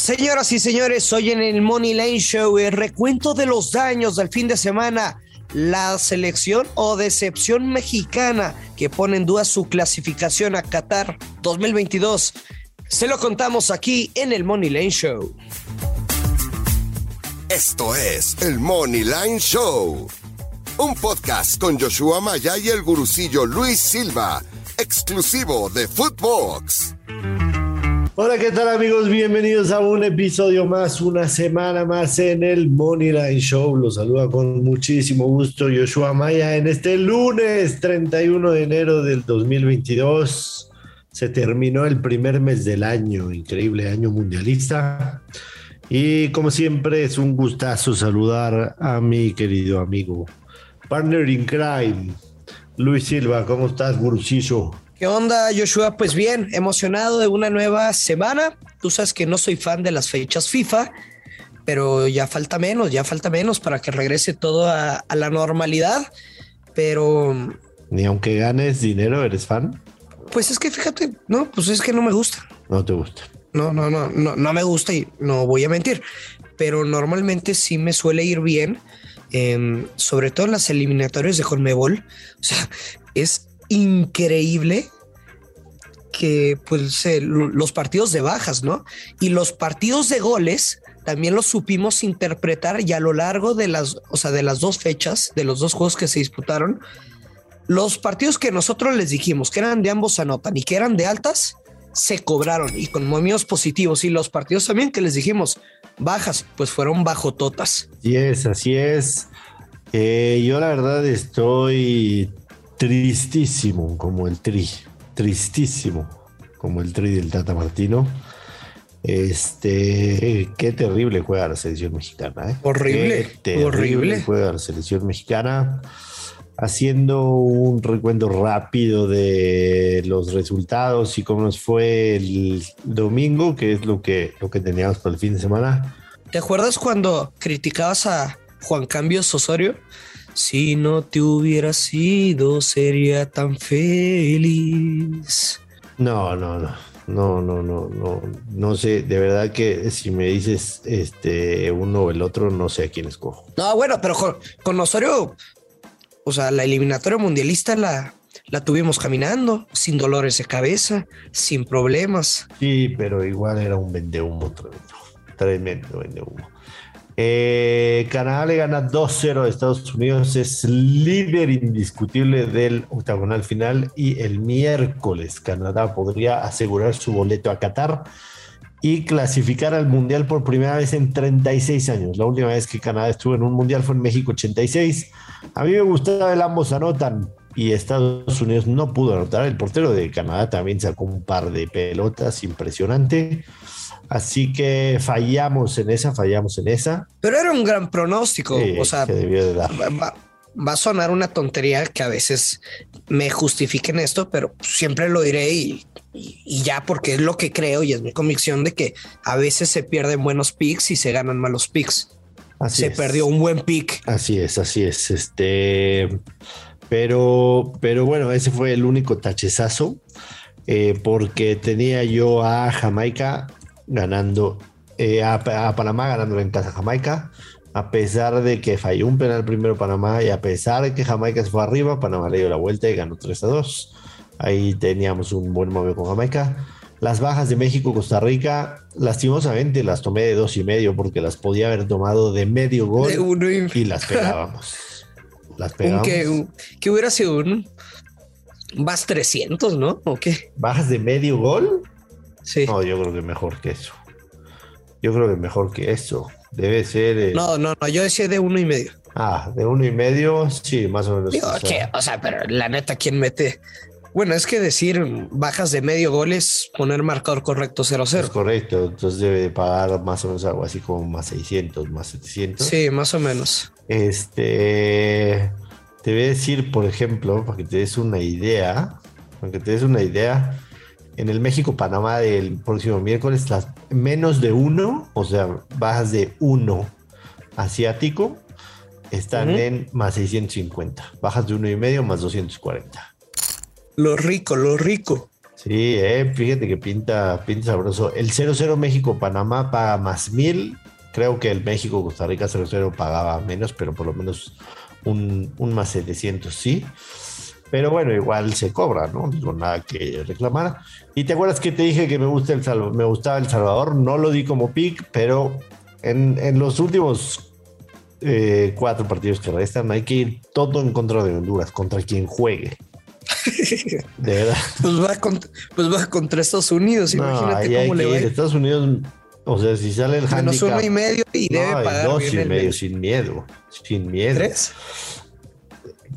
Señoras y señores, hoy en el Money Lane Show, el recuento de los daños del fin de semana, la selección o decepción mexicana que pone en duda su clasificación a Qatar 2022. Se lo contamos aquí en el Money Lane Show. Esto es el Money Line Show, un podcast con Joshua Maya y el gurucillo Luis Silva, exclusivo de Footbox. Hola, ¿qué tal amigos? Bienvenidos a un episodio más, una semana más en el Money Line Show. Los saluda con muchísimo gusto Joshua Maya en este lunes 31 de enero del 2022. Se terminó el primer mes del año, increíble año mundialista. Y como siempre es un gustazo saludar a mi querido amigo, partner in crime, Luis Silva. ¿Cómo estás, Gurusillo? ¿Qué onda, Joshua? Pues bien, emocionado de una nueva semana. Tú sabes que no soy fan de las fechas FIFA, pero ya falta menos, ya falta menos para que regrese todo a, la normalidad. Pero. Ni aunque ganes dinero, ¿eres fan? Pues es que fíjate, no, pues es que no me gusta. No te gusta. No, no, no, no, no me gusta y no voy a mentir. Pero normalmente sí me suele ir bien, em, sobre todo en las eliminatorias de Conmebol. O sea, es increíble que pues los partidos de bajas, ¿no? Y los partidos de goles también los supimos interpretar y a lo largo de las, o sea, de las dos fechas, de los dos juegos que se disputaron, los partidos que nosotros les dijimos que eran de ambos anotan y que eran de altas, se cobraron y con movimientos positivos y los partidos también que les dijimos bajas, pues fueron bajo totas. Así es, así es. Eh, yo la verdad estoy tristísimo como el tri, tristísimo como el tri del Tata Martino. Este, qué terrible juega la selección mexicana. ¿eh? Horrible, horrible. Juega la selección mexicana. Haciendo un recuento rápido de los resultados y cómo nos fue el domingo, que es lo que, lo que teníamos para el fin de semana. ¿Te acuerdas cuando criticabas a Juan Cambios Osorio? Si no te hubiera sido, sería tan feliz. No, no, no. No, no, no, no, no sé, de verdad que si me dices este uno o el otro, no sé a quién escojo. No, bueno, pero con, Osorio, o sea, la eliminatoria mundialista la, la tuvimos caminando, sin dolores de cabeza, sin problemas. Sí, pero igual era un vendehumo tremendo, tremendo vendehumo. Eh, Canadá le gana 2-0 a Estados Unidos, es líder indiscutible del octagonal final y el miércoles Canadá podría asegurar su boleto a Qatar y clasificar al Mundial por primera vez en 36 años. La última vez que Canadá estuvo en un Mundial fue en México 86. A mí me gustaba el ambos anotan y Estados Unidos no pudo anotar. El portero de Canadá también sacó un par de pelotas impresionante. Así que fallamos en esa, fallamos en esa. Pero era un gran pronóstico. o sea, Va, a sonar una tontería que a veces me justifiquen esto, pero siempre lo diré y, ya porque es lo que creo y es mi convicción de que a veces se pierden buenos picks y se ganan malos picks. se perdió un buen pick. Así es, así es. Este, pero, pero bueno, ese fue el único tachezazo. Eh, porque tenía yo a Jamaica ganando eh, a, Panamá, ganando en casa Jamaica, a pesar de que falló un penal primero Panamá y a pesar de que Jamaica se fue arriba, Panamá le dio la vuelta y ganó 3 a 2. Ahí teníamos un buen momento con Jamaica. Las bajas de México, Costa Rica, lastimosamente las tomé de dos y medio porque las podía haber tomado de medio gol y... las pegábamos. las pegábamos. Que, hubiera sido un más 300, ¿no? ¿O qué? ¿Bajas de medio gol? Sí. No, yo creo que mejor que eso. Yo creo que mejor que eso. Debe ser. Eh, no, no, no, yo decía de uno y medio. Ah, de uno y medio, sí, más o menos. Digo, o sea, o sea pero la neta, ¿quién mete? Bueno, es que decir bajas de medio gol es poner marcador correcto 0-0. Es correcto, entonces debe pagar más o menos algo así como más 600, más 700. Sí, más o menos. Este, te voy a decir, por ejemplo, para que te des una idea, para que te des una idea, en el México-Panamá del próximo miércoles, las menos de uno, o sea, bajas de uno asiático, están en más 650. Bajas de uno y medio más 240. Lo rico, lo rico. Sí, eh, fíjate que pinta, pinta sabroso. El 0-0 México-Panamá paga más mil. Creo que el México-Costa Rica 0-0 pagaba menos, pero por lo menos un, un más 700 sí. Pero bueno, igual se cobra, ¿no? Digo, nada que reclamar. Y te acuerdas que te dije que me, gusta el Salvador, me gustaba El Salvador, no lo di como pick, pero en, en los últimos eh, cuatro partidos que restan hay que ir todo en contra de Honduras, contra quien juegue. De verdad. Pues va, contra, pues va contra Estados Unidos, imagínate cómo le va. Estados Unidos, o sea, si sale el Menos uno y medio y no, debe pagar. Dos y medio, sin miedo. Sin miedo. ¿Tres?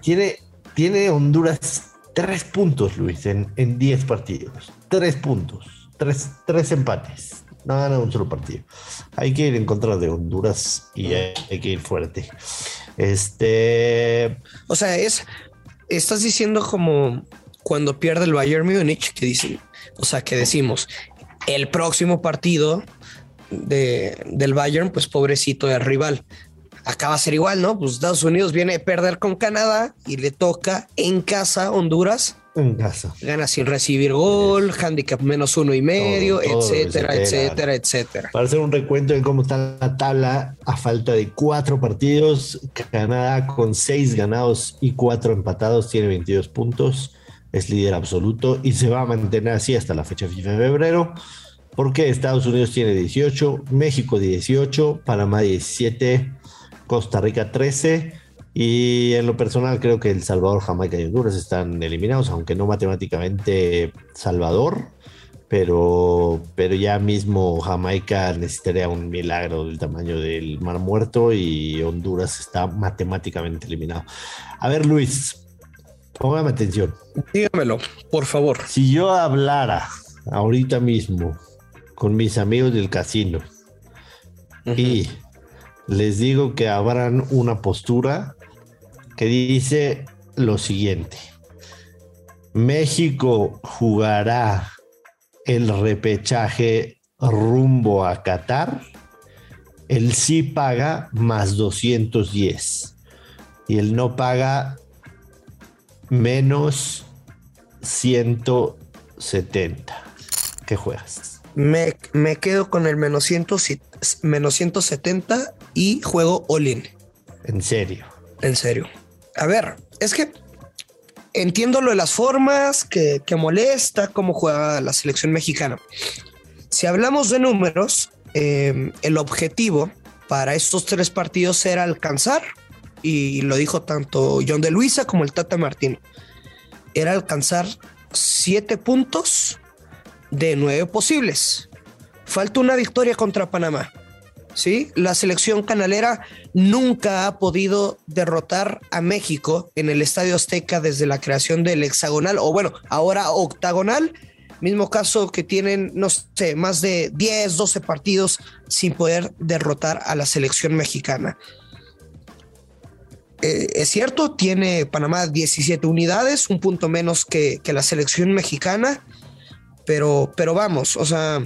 Tiene tiene Honduras tres puntos, Luis, en, en diez partidos. Tres puntos. Tres, tres empates. No gana un solo partido. Hay que ir en contra de Honduras y hay, que ir fuerte. Este. O sea, es. Estás diciendo como cuando pierde el Bayern Múnich, que dicen, o sea, que decimos el próximo partido de, del Bayern, pues pobrecito el rival acá va a ser igual, ¿no? Pues Estados Unidos viene a perder con Canadá y le toca en casa Honduras. En casa. Gana sin recibir gol, handicap menos uno y medio, todo, todo etcétera, etcétera, etcétera. Para hacer un recuento de cómo está la tabla, a falta de cuatro partidos, Canadá con seis ganados y cuatro empatados tiene 22 puntos, es líder absoluto y se va a mantener así hasta la fecha de febrero porque Estados Unidos tiene 18, México 18, Panamá 17, Costa Rica 13. Y en lo personal creo que El Salvador, Jamaica y Honduras están eliminados, aunque no matemáticamente Salvador, pero, pero ya mismo Jamaica necesitaría un milagro del tamaño del Mar Muerto y Honduras está matemáticamente eliminado. A ver Luis, póngame atención. Dígamelo, por favor. Si yo hablara ahorita mismo con mis amigos del casino uh -huh. y les digo que abran una postura que dice lo siguiente. México jugará el repechaje rumbo a Qatar. El sí paga más 210 y el no paga menos 170. ¿Qué juegas? Me, me quedo con el menos, 100, menos 170 y juego all-in. En serio. En serio. A ver, es que entiendo lo de las formas, que, que molesta cómo juega la selección mexicana. Si hablamos de números, eh, el objetivo para estos tres partidos era alcanzar, y lo dijo tanto John de Luisa como el Tata Martino, era alcanzar siete puntos de nueve posibles. Falta una victoria contra Panamá. ¿Sí? La selección canalera nunca ha podido derrotar a México en el Estadio Azteca desde la creación del hexagonal, o bueno, ahora octagonal. Mismo caso que tienen, no sé, más de 10, 12 partidos sin poder derrotar a la selección mexicana. Eh, es cierto, tiene Panamá 17 unidades, un punto menos que, que la selección mexicana, pero, pero vamos, o sea,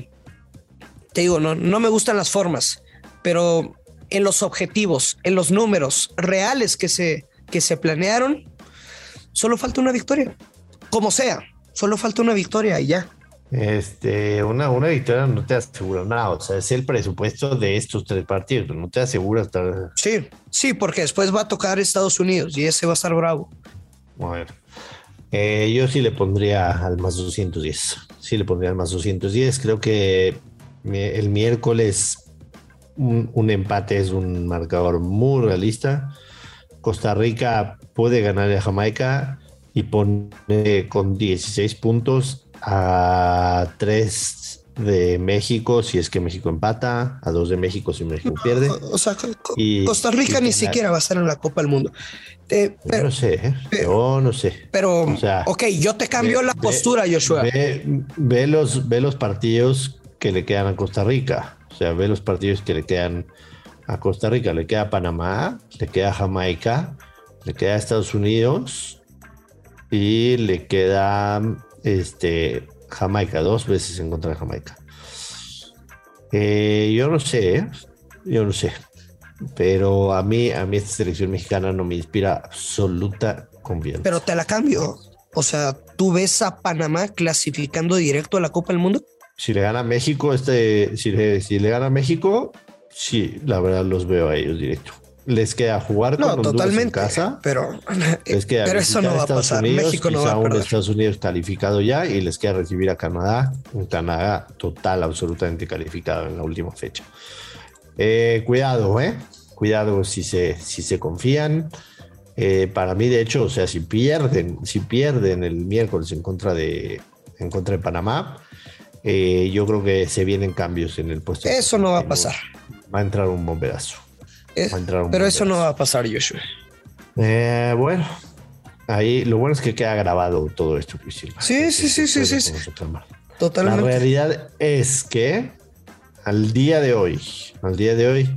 te digo, no, no me gustan las formas pero en los objetivos, en los números reales que se, que se planearon, solo falta una victoria. Como sea, solo falta una victoria y ya. Este, una, una victoria no te asegura nada, o sea, es el presupuesto de estos tres partidos, no te asegura estar. Sí, sí, porque después va a tocar Estados Unidos y ese va a estar bravo. Bueno, eh, yo sí le pondría al más 210, sí le pondría al más 210, creo que el miércoles un, un, empate es un marcador muy realista. Costa Rica puede ganar a Jamaica y pone con 16 puntos a 3 de México si es que México empata, a 2 de México si México pierde. O sea, y, Costa Rica y ni siquiera va a estar en la Copa del Mundo. Eh, pero, yo no sé, ¿eh? pero, yo no sé. Pero, o sea, ok, yo te cambio ve, la postura, ve, Joshua. Ve, ve, los, ve los partidos que le quedan a Costa Rica. Sea, ve los partidos que le quedan a Costa Rica. Le queda Panamá, le queda Jamaica, le queda Estados Unidos y le queda este, Jamaica, dos veces en contra de Jamaica. Eh, yo no sé, ¿eh? yo no sé. Pero a mí, a mí esta selección mexicana no me inspira absoluta confianza. Pero te la cambio. O sea, ¿tú ves a Panamá clasificando directo a la Copa del Mundo? Si le gana México, este, si le, si le gana México, sí, la verdad los veo a ellos directo. Les queda jugar con no, totalmente, en casa. Pero, les queda pero eso no va a pasar. Unidos, México no va a un perder. Estados Unidos calificado ya y les queda recibir a Canadá, un Canadá total, absolutamente calificado en la última fecha. Eh, cuidado, eh. Cuidado si se, si se confían. Eh, para mí, de hecho, o sea, si pierden, si pierden el miércoles en contra de, en contra de Panamá, eh, yo creo que se vienen cambios en el puesto. Eso no va a pasar. Va a entrar un bombeazo. Es, va a entrar un pero bomberazo. eso no va a pasar, Joshua. Eh, bueno, ahí lo bueno es que queda grabado todo esto, Priscila. Sí, sí, sí, sí, sí. sí. Totalmente. La realidad es que al día de hoy, al día de hoy,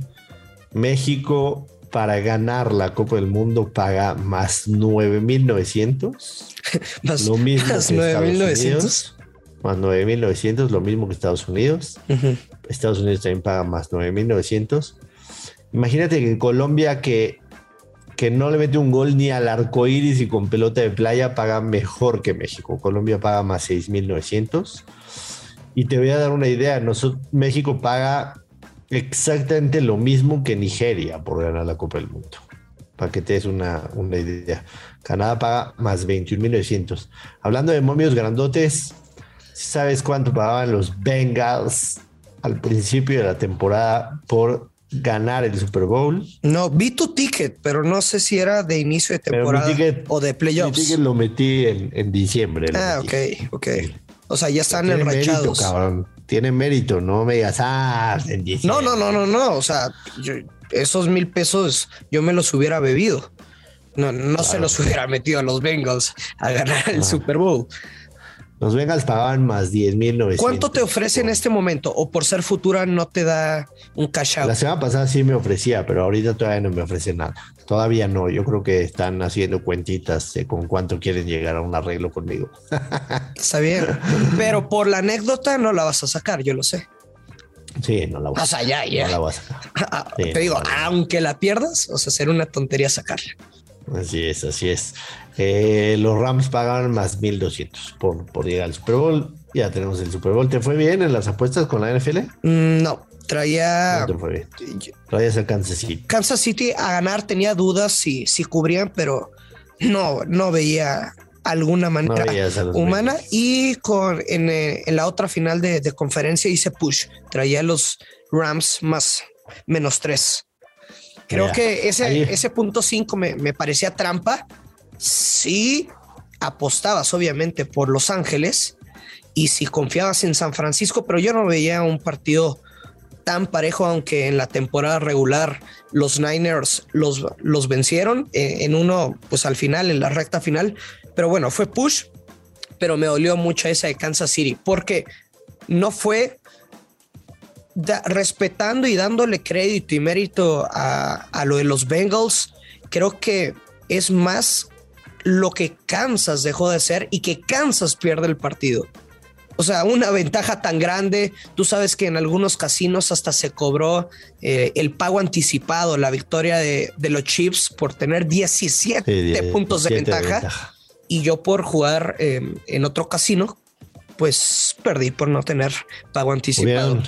México para ganar la Copa del Mundo paga más 9.900. más, lo mismo más 9.900. Más 9.900, lo mismo que Estados Unidos. Uh -huh. Estados Unidos también paga más 9.900. Imagínate que en Colombia, que, que no le mete un gol ni al arco iris y con pelota de playa, paga mejor que México. Colombia paga más 6.900. Y te voy a dar una idea: Nosotros, México paga exactamente lo mismo que Nigeria por ganar la Copa del Mundo. Para que te des una, una idea. Canadá paga más 21.900. Hablando de momios grandotes, ¿sabes cuánto pagaban los Bengals al principio de la temporada por ganar el Super Bowl? No, vi tu ticket, pero no sé si era de inicio de temporada ticket, o de playoffs. Mi ticket lo metí en, en diciembre. Ah, metí. ok, ok. O sea, ya están Tiene enrachados. Mérito, cabrón. Tiene mérito, no me digas, ah, en diciembre. No, no, no, no, no. O sea, yo, esos mil pesos yo me los hubiera bebido. No, no claro. se los hubiera metido a los Bengals a ganar el ah. Super Bowl. Los Bengals pagaban más 10 mil 900. ¿Cuánto te ofrece en este momento? ¿O por ser futura no te da un cash out? La semana pasada sí me ofrecía, pero ahorita todavía no me ofrece nada. Todavía no. Yo creo que están haciendo cuentitas de con cuánto quieren llegar a un arreglo conmigo. Está bien. Pero por la anécdota no la vas a sacar, yo lo sé. Sí, no la voy a sacar. O sea, ya, ya. No la voy a sacar. Sí, te digo, no aunque la pierdas, o sea, será una tontería sacarla. Así es, así es. Eh, los Rams pagaban más 1200 por, por llegar al Super Bowl. Ya tenemos el Super Bowl. ¿Te fue bien en las apuestas con la NFL? Mm, no, traía. No te fue bien. Traías a Kansas City. Kansas City a ganar tenía dudas si, si cubrían, pero no, no veía alguna manera no humana. Y con en, en, la otra final de, de conferencia hice push. Traía los Rams más menos tres. Creo que ese, Ahí. ese punto 5 me, me, parecía trampa. Si apostabas, obviamente, por Los Ángeles y si confiabas en San Francisco, pero yo no veía un partido tan parejo, aunque en la temporada regular los Niners los, los vencieron eh, en uno, pues al final, en la recta final. Pero bueno, fue push, pero me dolió mucho esa de Kansas City porque no fue Da, respetando y dándole crédito y mérito a, a, lo de los Bengals, creo que es más lo que Kansas dejó de ser y que Kansas pierde el partido. O sea, una ventaja tan grande. Tú sabes que en algunos casinos hasta se cobró eh, el pago anticipado, la victoria de, de los Chiefs por tener 17 sí, puntos 17 de, ventaja, de ventaja. Y yo por jugar eh, en otro casino, pues perdí por no tener pago anticipado.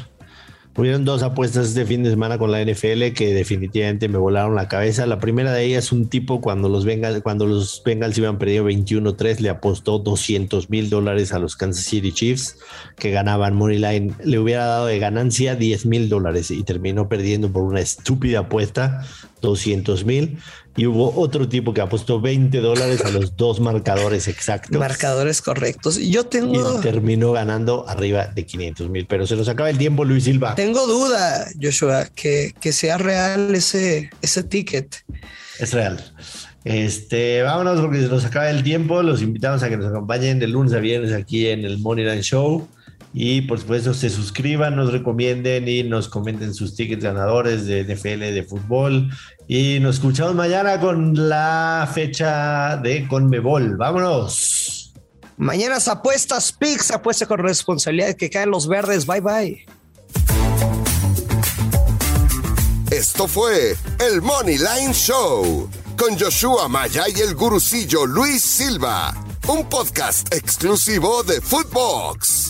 Hubieron dos apuestas este fin de semana con la NFL que definitivamente me volaron la cabeza. La primera de ellas, un tipo cuando los Bengals, cuando los Bengals iban perdido 21-3, le apostó 200 mil dólares a los Kansas City Chiefs que ganaban Moneyline. Le hubiera dado de ganancia 10 mil dólares y terminó perdiendo por una estúpida apuesta 200 mil. Y hubo otro tipo que apostó 20 dólares a los dos marcadores exactos. Marcadores correctos. Yo tengo. Y terminó ganando arriba de 500 mil. Pero se nos acaba el tiempo, Luis Silva. Tengo duda, Joshua, que, que sea real ese, ese ticket. Es real. Este, vámonos porque se nos acaba el tiempo. Los invitamos a que nos acompañen de lunes a viernes aquí en el Moneyline Show. Y por supuesto, se suscriban, nos recomienden y nos comenten sus tickets ganadores de NFL, de fútbol. Y nos escuchamos mañana con la fecha de Conmebol. Vámonos. Mañana apuestas, Pix, apuesta con responsabilidad que caen los verdes. Bye bye. Esto fue el Money Line Show con Joshua Maya y el gurucillo Luis Silva un podcast exclusivo de Footbox.